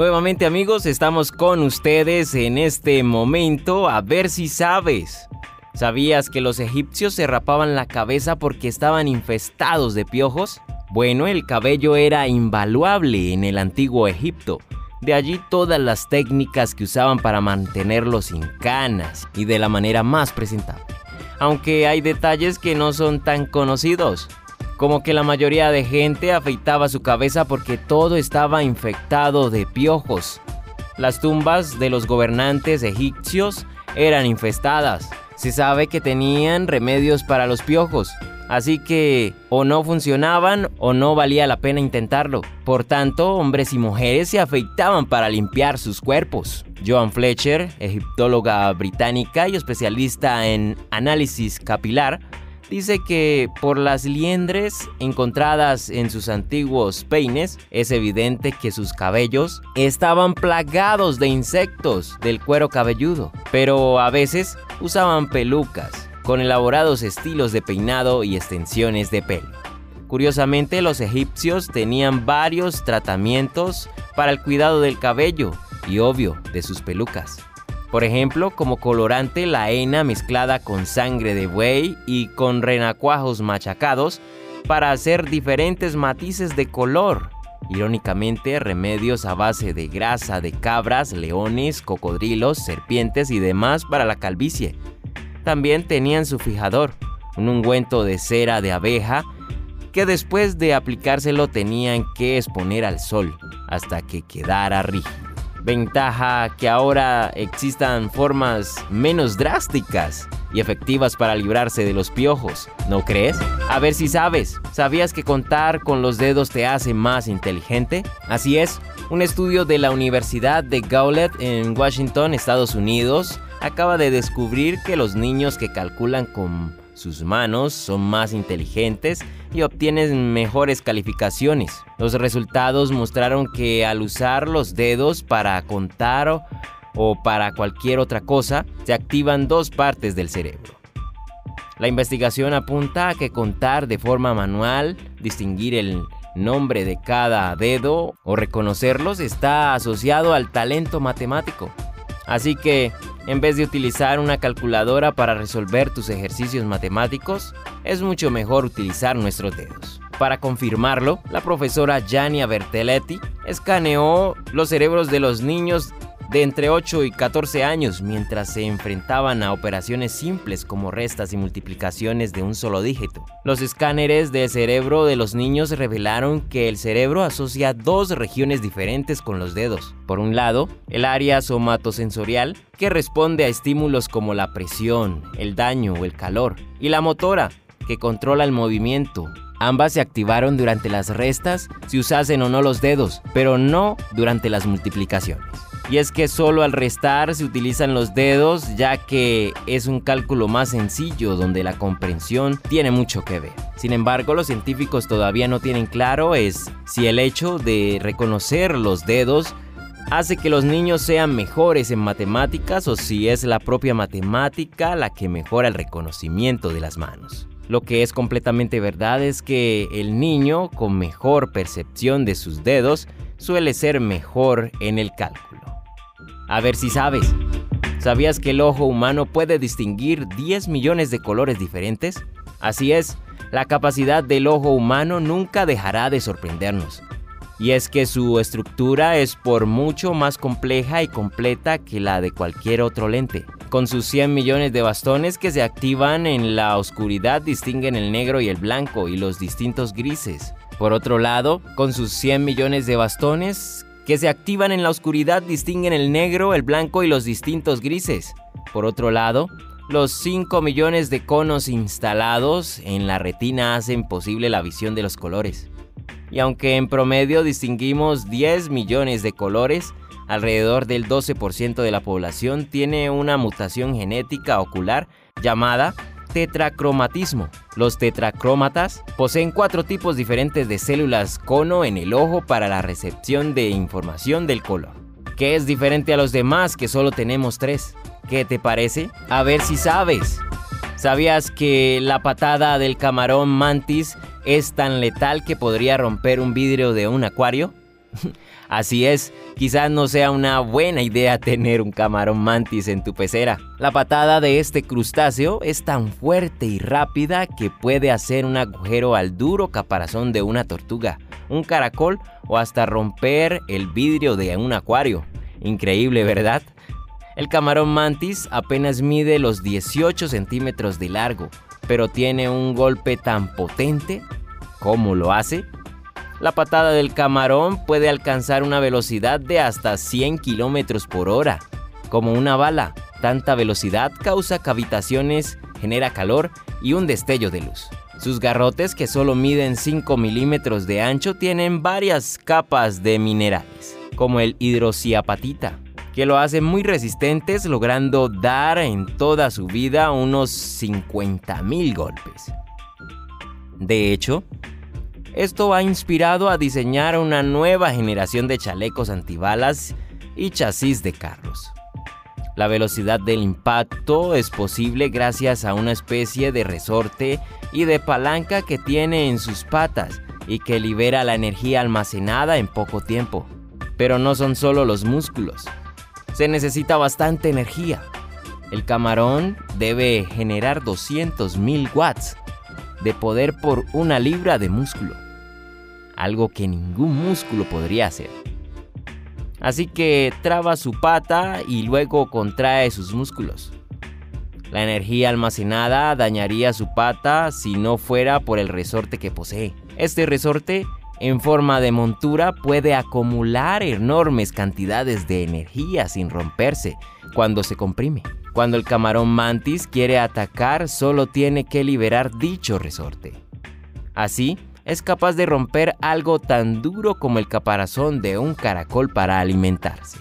Nuevamente amigos, estamos con ustedes en este momento a ver si sabes. ¿Sabías que los egipcios se rapaban la cabeza porque estaban infestados de piojos? Bueno, el cabello era invaluable en el antiguo Egipto. De allí todas las técnicas que usaban para mantenerlo sin canas y de la manera más presentable. Aunque hay detalles que no son tan conocidos, como que la mayoría de gente afeitaba su cabeza porque todo estaba infectado de piojos. Las tumbas de los gobernantes egipcios eran infestadas se sabe que tenían remedios para los piojos, así que o no funcionaban o no valía la pena intentarlo. Por tanto, hombres y mujeres se afeitaban para limpiar sus cuerpos. Joan Fletcher, egiptóloga británica y especialista en análisis capilar, dice que por las liendres encontradas en sus antiguos peines es evidente que sus cabellos estaban plagados de insectos del cuero cabelludo, pero a veces usaban pelucas con elaborados estilos de peinado y extensiones de pelo. Curiosamente, los egipcios tenían varios tratamientos para el cuidado del cabello y obvio de sus pelucas. Por ejemplo, como colorante la hena mezclada con sangre de buey y con renacuajos machacados para hacer diferentes matices de color. Irónicamente, remedios a base de grasa de cabras, leones, cocodrilos, serpientes y demás para la calvicie. También tenían su fijador, un ungüento de cera de abeja que después de aplicárselo tenían que exponer al sol hasta que quedara rígido. Ventaja que ahora existan formas menos drásticas y efectivas para librarse de los piojos, ¿no crees? A ver si sabes, ¿sabías que contar con los dedos te hace más inteligente? Así es, un estudio de la Universidad de Gaulet en Washington, Estados Unidos, acaba de descubrir que los niños que calculan con sus manos son más inteligentes y obtienen mejores calificaciones. Los resultados mostraron que al usar los dedos para contar o, para cualquier otra cosa, se activan dos partes del cerebro. La investigación apunta a que contar de forma manual, distinguir el nombre de cada dedo o reconocerlos está asociado al talento matemático. Así que en vez de utilizar una calculadora para resolver tus ejercicios matemáticos, es mucho mejor utilizar nuestros dedos. Para confirmarlo, la profesora Gianni Bertelletti escaneó los cerebros de los niños de entre 8 y 14 años mientras se enfrentaban a operaciones simples como restas y multiplicaciones de un solo dígito. Los escáneres de cerebro de los niños revelaron que el cerebro asocia dos regiones diferentes con los dedos. Por un lado, el área somatosensorial, que responde a estímulos como la presión, el daño o el calor, y la motora, que controla el movimiento, Ambas se activaron durante las restas si usasen o no los dedos, pero no durante las multiplicaciones. Y es que solo al restar se utilizan los dedos ya que es un cálculo más sencillo donde la comprensión tiene mucho que ver. Sin embargo, los científicos todavía no tienen claro es si el hecho de reconocer los dedos hace que los niños sean mejores en matemáticas o si es la propia matemática la que mejora el reconocimiento de las manos. Lo que es completamente verdad es que el niño con mejor percepción de sus dedos suele ser mejor en el cálculo. A ver si sabes. ¿Sabías que el ojo humano puede distinguir 10 millones de colores diferentes? Así es, la capacidad del ojo humano nunca dejará de sorprendernos. Y es que su estructura es por mucho más compleja y completa que la de cualquier otro lente. Con sus 100 millones de bastones que se activan en la oscuridad distinguen el negro y el blanco y los distintos grises. Por otro lado, con sus 100 millones de bastones que se activan en la oscuridad distinguen el negro, el blanco y los distintos grises. Por otro lado, los 5 millones de conos instalados en la retina hacen posible la visión de los colores. Y aunque en promedio distinguimos 10 millones de colores, alrededor del 12% de la población tiene una mutación genética ocular llamada tetracromatismo. Los tetracrómatas poseen cuatro tipos diferentes de células cono en el ojo para la recepción de información del color, que es diferente a los demás que solo tenemos tres. ¿Qué te parece? A ver si sabes. ¿Sabías que la patada del camarón mantis es tan letal que podría romper un vidrio de un acuario? Así es, quizás no sea una buena idea tener un camarón mantis en tu pecera. La patada de este crustáceo es tan fuerte y rápida que puede hacer un agujero al duro caparazón de una tortuga, un caracol o hasta romper el vidrio de un acuario. Increíble, ¿verdad? El camarón mantis apenas mide los 18 centímetros de largo, pero tiene un golpe tan potente. ¿Cómo lo hace? La patada del camarón puede alcanzar una velocidad de hasta 100 kilómetros por hora. Como una bala, tanta velocidad causa cavitaciones, genera calor y un destello de luz. Sus garrotes, que solo miden 5 milímetros de ancho, tienen varias capas de minerales, como el hidrociapatita, que lo hacen muy resistentes, logrando dar en toda su vida unos 50.000 golpes. De hecho, esto ha inspirado a diseñar una nueva generación de chalecos antibalas y chasis de carros. La velocidad del impacto es posible gracias a una especie de resorte y de palanca que tiene en sus patas y que libera la energía almacenada en poco tiempo. Pero no son solo los músculos. Se necesita bastante energía. El camarón debe generar 200.000 watts de poder por una libra de músculo, algo que ningún músculo podría hacer. Así que traba su pata y luego contrae sus músculos. La energía almacenada dañaría su pata si no fuera por el resorte que posee. Este resorte, en forma de montura, puede acumular enormes cantidades de energía sin romperse cuando se comprime. Cuando el camarón mantis quiere atacar, solo tiene que liberar dicho resorte. Así, es capaz de romper algo tan duro como el caparazón de un caracol para alimentarse.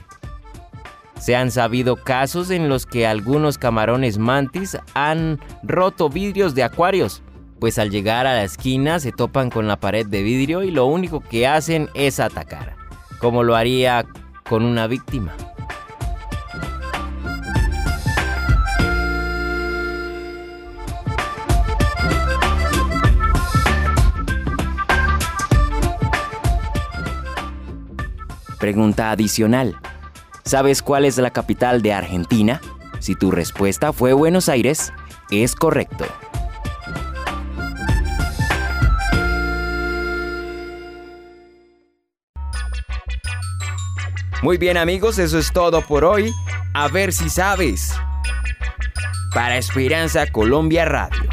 Se han sabido casos en los que algunos camarones mantis han roto vidrios de acuarios, pues al llegar a la esquina se topan con la pared de vidrio y lo único que hacen es atacar, como lo haría con una víctima. Pregunta adicional. ¿Sabes cuál es la capital de Argentina? Si tu respuesta fue Buenos Aires, es correcto. Muy bien amigos, eso es todo por hoy. A ver si sabes. Para Esperanza Colombia Radio.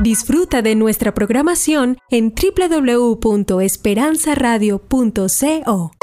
Disfruta de nuestra programación en www.esperanzaradio.co.